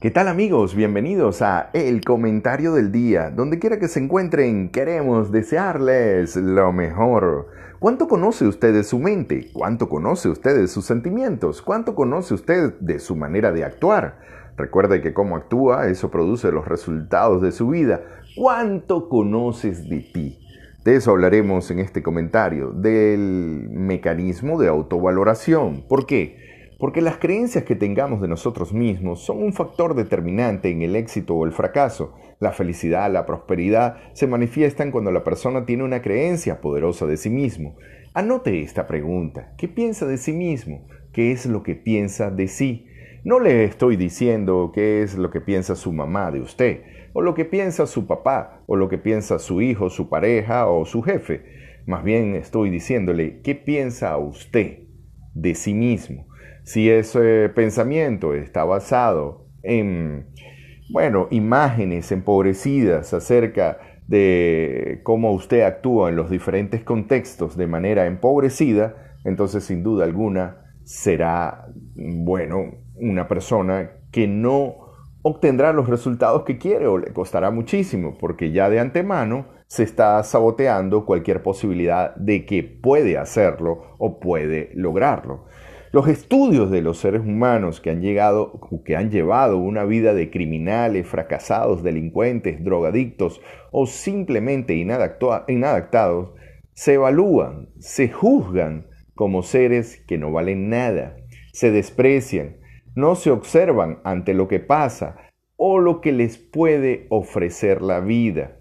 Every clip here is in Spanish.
¿Qué tal amigos? Bienvenidos a El Comentario del Día. Donde quiera que se encuentren, queremos desearles lo mejor. ¿Cuánto conoce usted de su mente? ¿Cuánto conoce usted de sus sentimientos? ¿Cuánto conoce usted de su manera de actuar? Recuerde que cómo actúa, eso produce los resultados de su vida. ¿Cuánto conoces de ti? De eso hablaremos en este comentario, del mecanismo de autovaloración. ¿Por qué? Porque las creencias que tengamos de nosotros mismos son un factor determinante en el éxito o el fracaso. La felicidad, la prosperidad se manifiestan cuando la persona tiene una creencia poderosa de sí mismo. Anote esta pregunta. ¿Qué piensa de sí mismo? ¿Qué es lo que piensa de sí? No le estoy diciendo qué es lo que piensa su mamá de usted, o lo que piensa su papá, o lo que piensa su hijo, su pareja o su jefe. Más bien estoy diciéndole qué piensa usted de sí mismo. Si ese pensamiento está basado en, bueno, imágenes empobrecidas acerca de cómo usted actúa en los diferentes contextos de manera empobrecida, entonces sin duda alguna será, bueno, una persona que no obtendrá los resultados que quiere o le costará muchísimo, porque ya de antemano se está saboteando cualquier posibilidad de que puede hacerlo o puede lograrlo. Los estudios de los seres humanos que han, llegado, que han llevado una vida de criminales, fracasados, delincuentes, drogadictos o simplemente inadaptados, se evalúan, se juzgan como seres que no valen nada, se desprecian, no se observan ante lo que pasa o lo que les puede ofrecer la vida.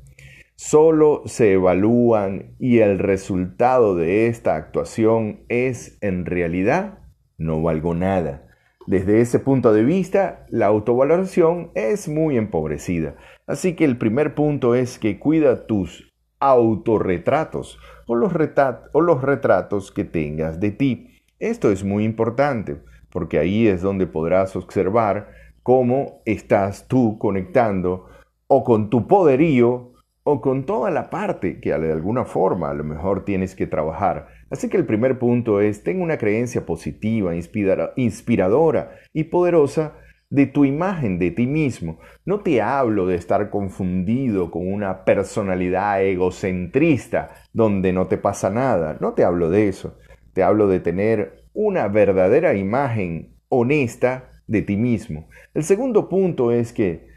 Solo se evalúan y el resultado de esta actuación es en realidad no valgo nada. Desde ese punto de vista, la autovaloración es muy empobrecida. Así que el primer punto es que cuida tus autorretratos o los, o los retratos que tengas de ti. Esto es muy importante porque ahí es donde podrás observar cómo estás tú conectando o con tu poderío o con toda la parte que de alguna forma a lo mejor tienes que trabajar. Así que el primer punto es, ten una creencia positiva, inspiradora y poderosa de tu imagen, de ti mismo. No te hablo de estar confundido con una personalidad egocentrista donde no te pasa nada. No te hablo de eso. Te hablo de tener una verdadera imagen honesta de ti mismo. El segundo punto es que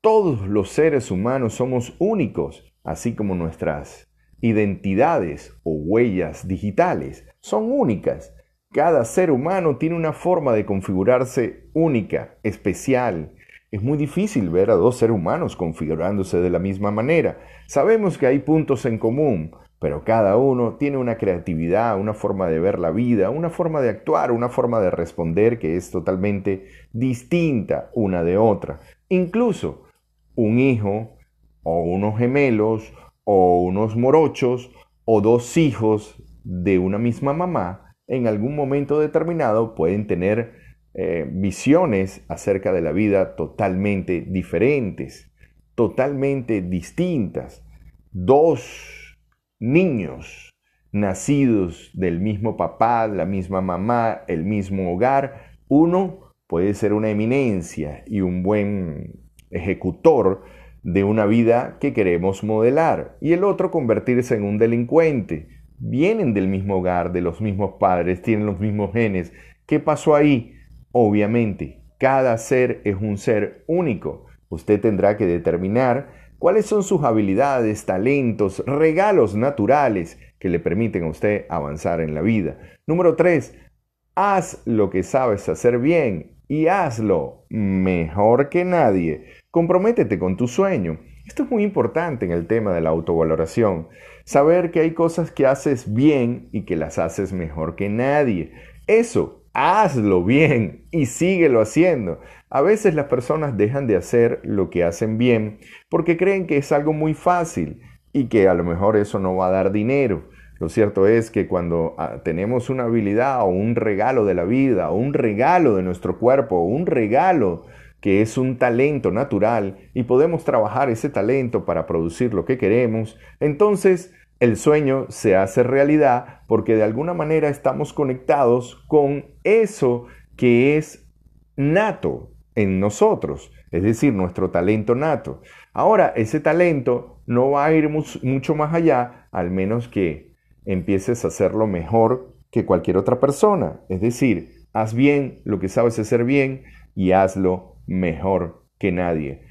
todos los seres humanos somos únicos, así como nuestras identidades o huellas digitales son únicas. Cada ser humano tiene una forma de configurarse única, especial. Es muy difícil ver a dos seres humanos configurándose de la misma manera. Sabemos que hay puntos en común, pero cada uno tiene una creatividad, una forma de ver la vida, una forma de actuar, una forma de responder que es totalmente distinta una de otra. Incluso un hijo o unos gemelos o unos morochos o dos hijos de una misma mamá en algún momento determinado pueden tener eh, visiones acerca de la vida totalmente diferentes, totalmente distintas. Dos niños nacidos del mismo papá, la misma mamá, el mismo hogar, uno puede ser una eminencia y un buen ejecutor de una vida que queremos modelar y el otro convertirse en un delincuente. Vienen del mismo hogar, de los mismos padres, tienen los mismos genes. ¿Qué pasó ahí? Obviamente, cada ser es un ser único. Usted tendrá que determinar cuáles son sus habilidades, talentos, regalos naturales que le permiten a usted avanzar en la vida. Número 3. Haz lo que sabes hacer bien y hazlo mejor que nadie. Comprométete con tu sueño. Esto es muy importante en el tema de la autovaloración. Saber que hay cosas que haces bien y que las haces mejor que nadie. Eso, hazlo bien y síguelo haciendo. A veces las personas dejan de hacer lo que hacen bien porque creen que es algo muy fácil y que a lo mejor eso no va a dar dinero. Lo cierto es que cuando ah, tenemos una habilidad o un regalo de la vida, o un regalo de nuestro cuerpo, o un regalo que es un talento natural y podemos trabajar ese talento para producir lo que queremos, entonces el sueño se hace realidad porque de alguna manera estamos conectados con eso que es nato en nosotros, es decir, nuestro talento nato. Ahora, ese talento no va a ir mucho más allá, al menos que empieces a hacerlo mejor que cualquier otra persona. Es decir, haz bien lo que sabes hacer bien y hazlo mejor que nadie.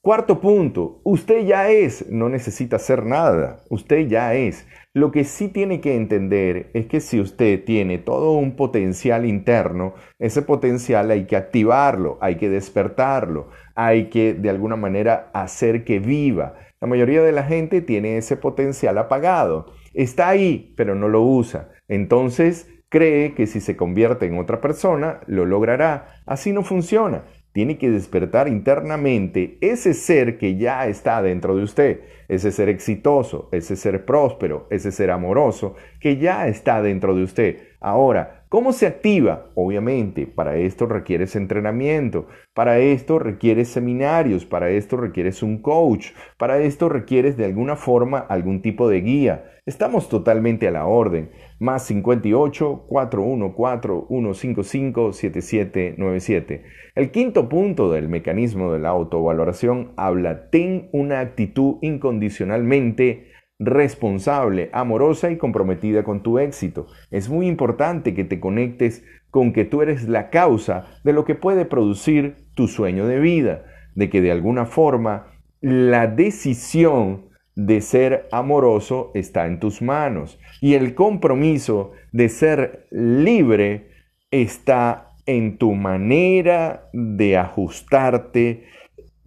Cuarto punto, usted ya es, no necesita hacer nada, usted ya es. Lo que sí tiene que entender es que si usted tiene todo un potencial interno, ese potencial hay que activarlo, hay que despertarlo, hay que de alguna manera hacer que viva. La mayoría de la gente tiene ese potencial apagado. Está ahí, pero no lo usa. Entonces cree que si se convierte en otra persona, lo logrará. Así no funciona tiene que despertar internamente ese ser que ya está dentro de usted, ese ser exitoso, ese ser próspero, ese ser amoroso que ya está dentro de usted. Ahora, ¿cómo se activa? Obviamente, para esto requieres entrenamiento, para esto requieres seminarios, para esto requieres un coach, para esto requieres de alguna forma algún tipo de guía. Estamos totalmente a la orden. Más 58 414 155 7797. El quinto punto del mecanismo de la autovaloración habla, ten una actitud incondicionalmente responsable, amorosa y comprometida con tu éxito. Es muy importante que te conectes con que tú eres la causa de lo que puede producir tu sueño de vida, de que de alguna forma la decisión de ser amoroso está en tus manos y el compromiso de ser libre está en tu manera de ajustarte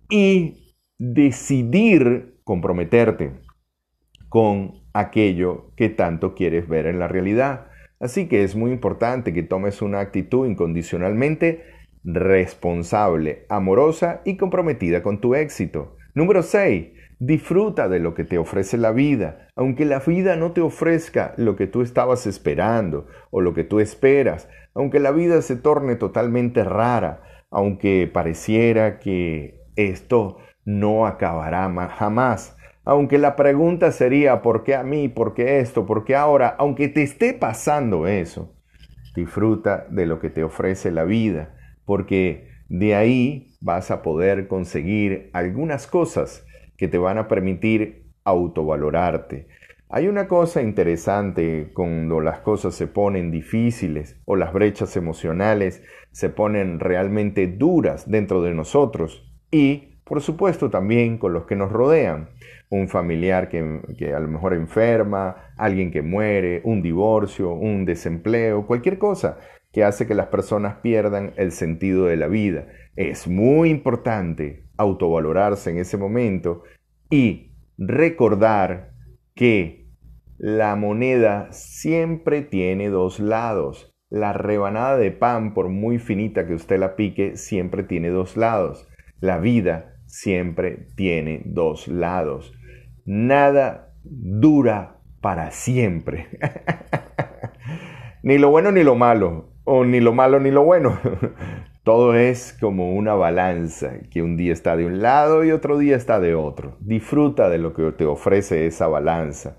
y decidir comprometerte con aquello que tanto quieres ver en la realidad. Así que es muy importante que tomes una actitud incondicionalmente responsable, amorosa y comprometida con tu éxito. Número 6. Disfruta de lo que te ofrece la vida, aunque la vida no te ofrezca lo que tú estabas esperando o lo que tú esperas, aunque la vida se torne totalmente rara, aunque pareciera que esto no acabará jamás, aunque la pregunta sería ¿por qué a mí? ¿por qué esto? ¿por qué ahora? Aunque te esté pasando eso, disfruta de lo que te ofrece la vida, porque de ahí vas a poder conseguir algunas cosas que te van a permitir autovalorarte, hay una cosa interesante cuando las cosas se ponen difíciles o las brechas emocionales se ponen realmente duras dentro de nosotros y, por supuesto, también con los que nos rodean. Un familiar que, que, a lo mejor enferma, alguien que muere, un divorcio, un desempleo, cualquier cosa que hace que las personas pierdan el sentido de la vida. Es muy importante autovalorarse en ese momento y recordar que la moneda siempre tiene dos lados. La rebanada de pan, por muy finita que usted la pique, siempre tiene dos lados. La vida siempre tiene dos lados. Nada dura para siempre. ni lo bueno ni lo malo, o ni lo malo ni lo bueno. Todo es como una balanza, que un día está de un lado y otro día está de otro. Disfruta de lo que te ofrece esa balanza.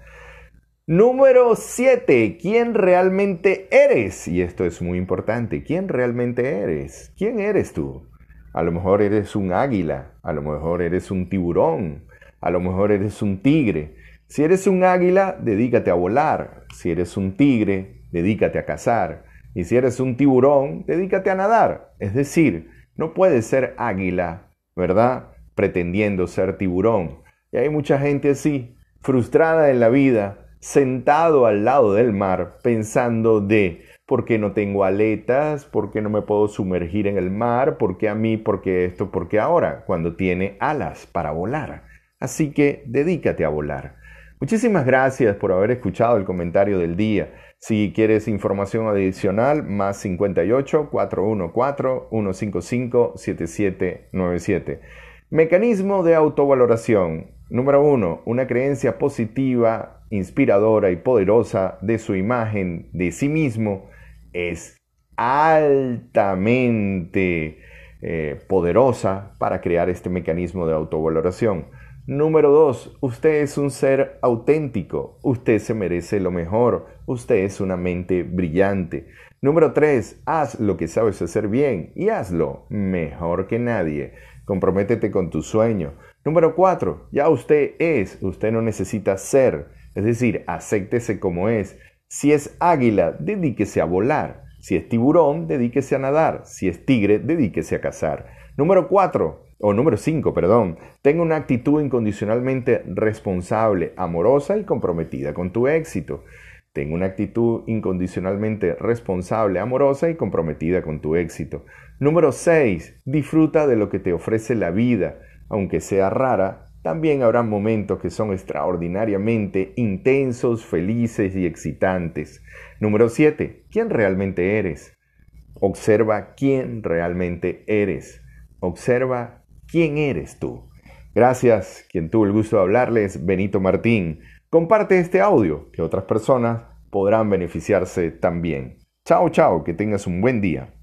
Número 7. ¿Quién realmente eres? Y esto es muy importante. ¿Quién realmente eres? ¿Quién eres tú? A lo mejor eres un águila, a lo mejor eres un tiburón, a lo mejor eres un tigre. Si eres un águila, dedícate a volar. Si eres un tigre, dedícate a cazar. Y si eres un tiburón, dedícate a nadar. Es decir, no puedes ser águila, ¿verdad? Pretendiendo ser tiburón. Y hay mucha gente así, frustrada en la vida, sentado al lado del mar pensando de ¿por qué no tengo aletas? ¿Por qué no me puedo sumergir en el mar? ¿Por qué a mí? ¿Por qué esto? ¿Por qué ahora? Cuando tiene alas para volar. Así que dedícate a volar. Muchísimas gracias por haber escuchado el comentario del día. Si quieres información adicional, más 58 414 155 7797. Mecanismo de autovaloración. Número uno, una creencia positiva inspiradora y poderosa de su imagen de sí mismo es altamente eh, poderosa para crear este mecanismo de autovaloración. Número dos, usted es un ser auténtico, usted se merece lo mejor, usted es una mente brillante. Número 3. Haz lo que sabes hacer bien y hazlo mejor que nadie. Comprométete con tu sueño. Número 4. Ya usted es, usted no necesita ser. Es decir, acéptese como es. Si es águila, dedíquese a volar. Si es tiburón, dedíquese a nadar. Si es tigre, dedíquese a cazar. Número 4 o número 5, perdón, tenga una actitud incondicionalmente responsable, amorosa y comprometida con tu éxito. Tenga una actitud incondicionalmente responsable, amorosa y comprometida con tu éxito. Número 6. Disfruta de lo que te ofrece la vida. Aunque sea rara, también habrá momentos que son extraordinariamente intensos, felices y excitantes. Número 7. ¿Quién realmente eres? Observa quién realmente eres. Observa quién eres tú. Gracias, quien tuvo el gusto de hablarles, Benito Martín. Comparte este audio, que otras personas podrán beneficiarse también. Chao, chao, que tengas un buen día.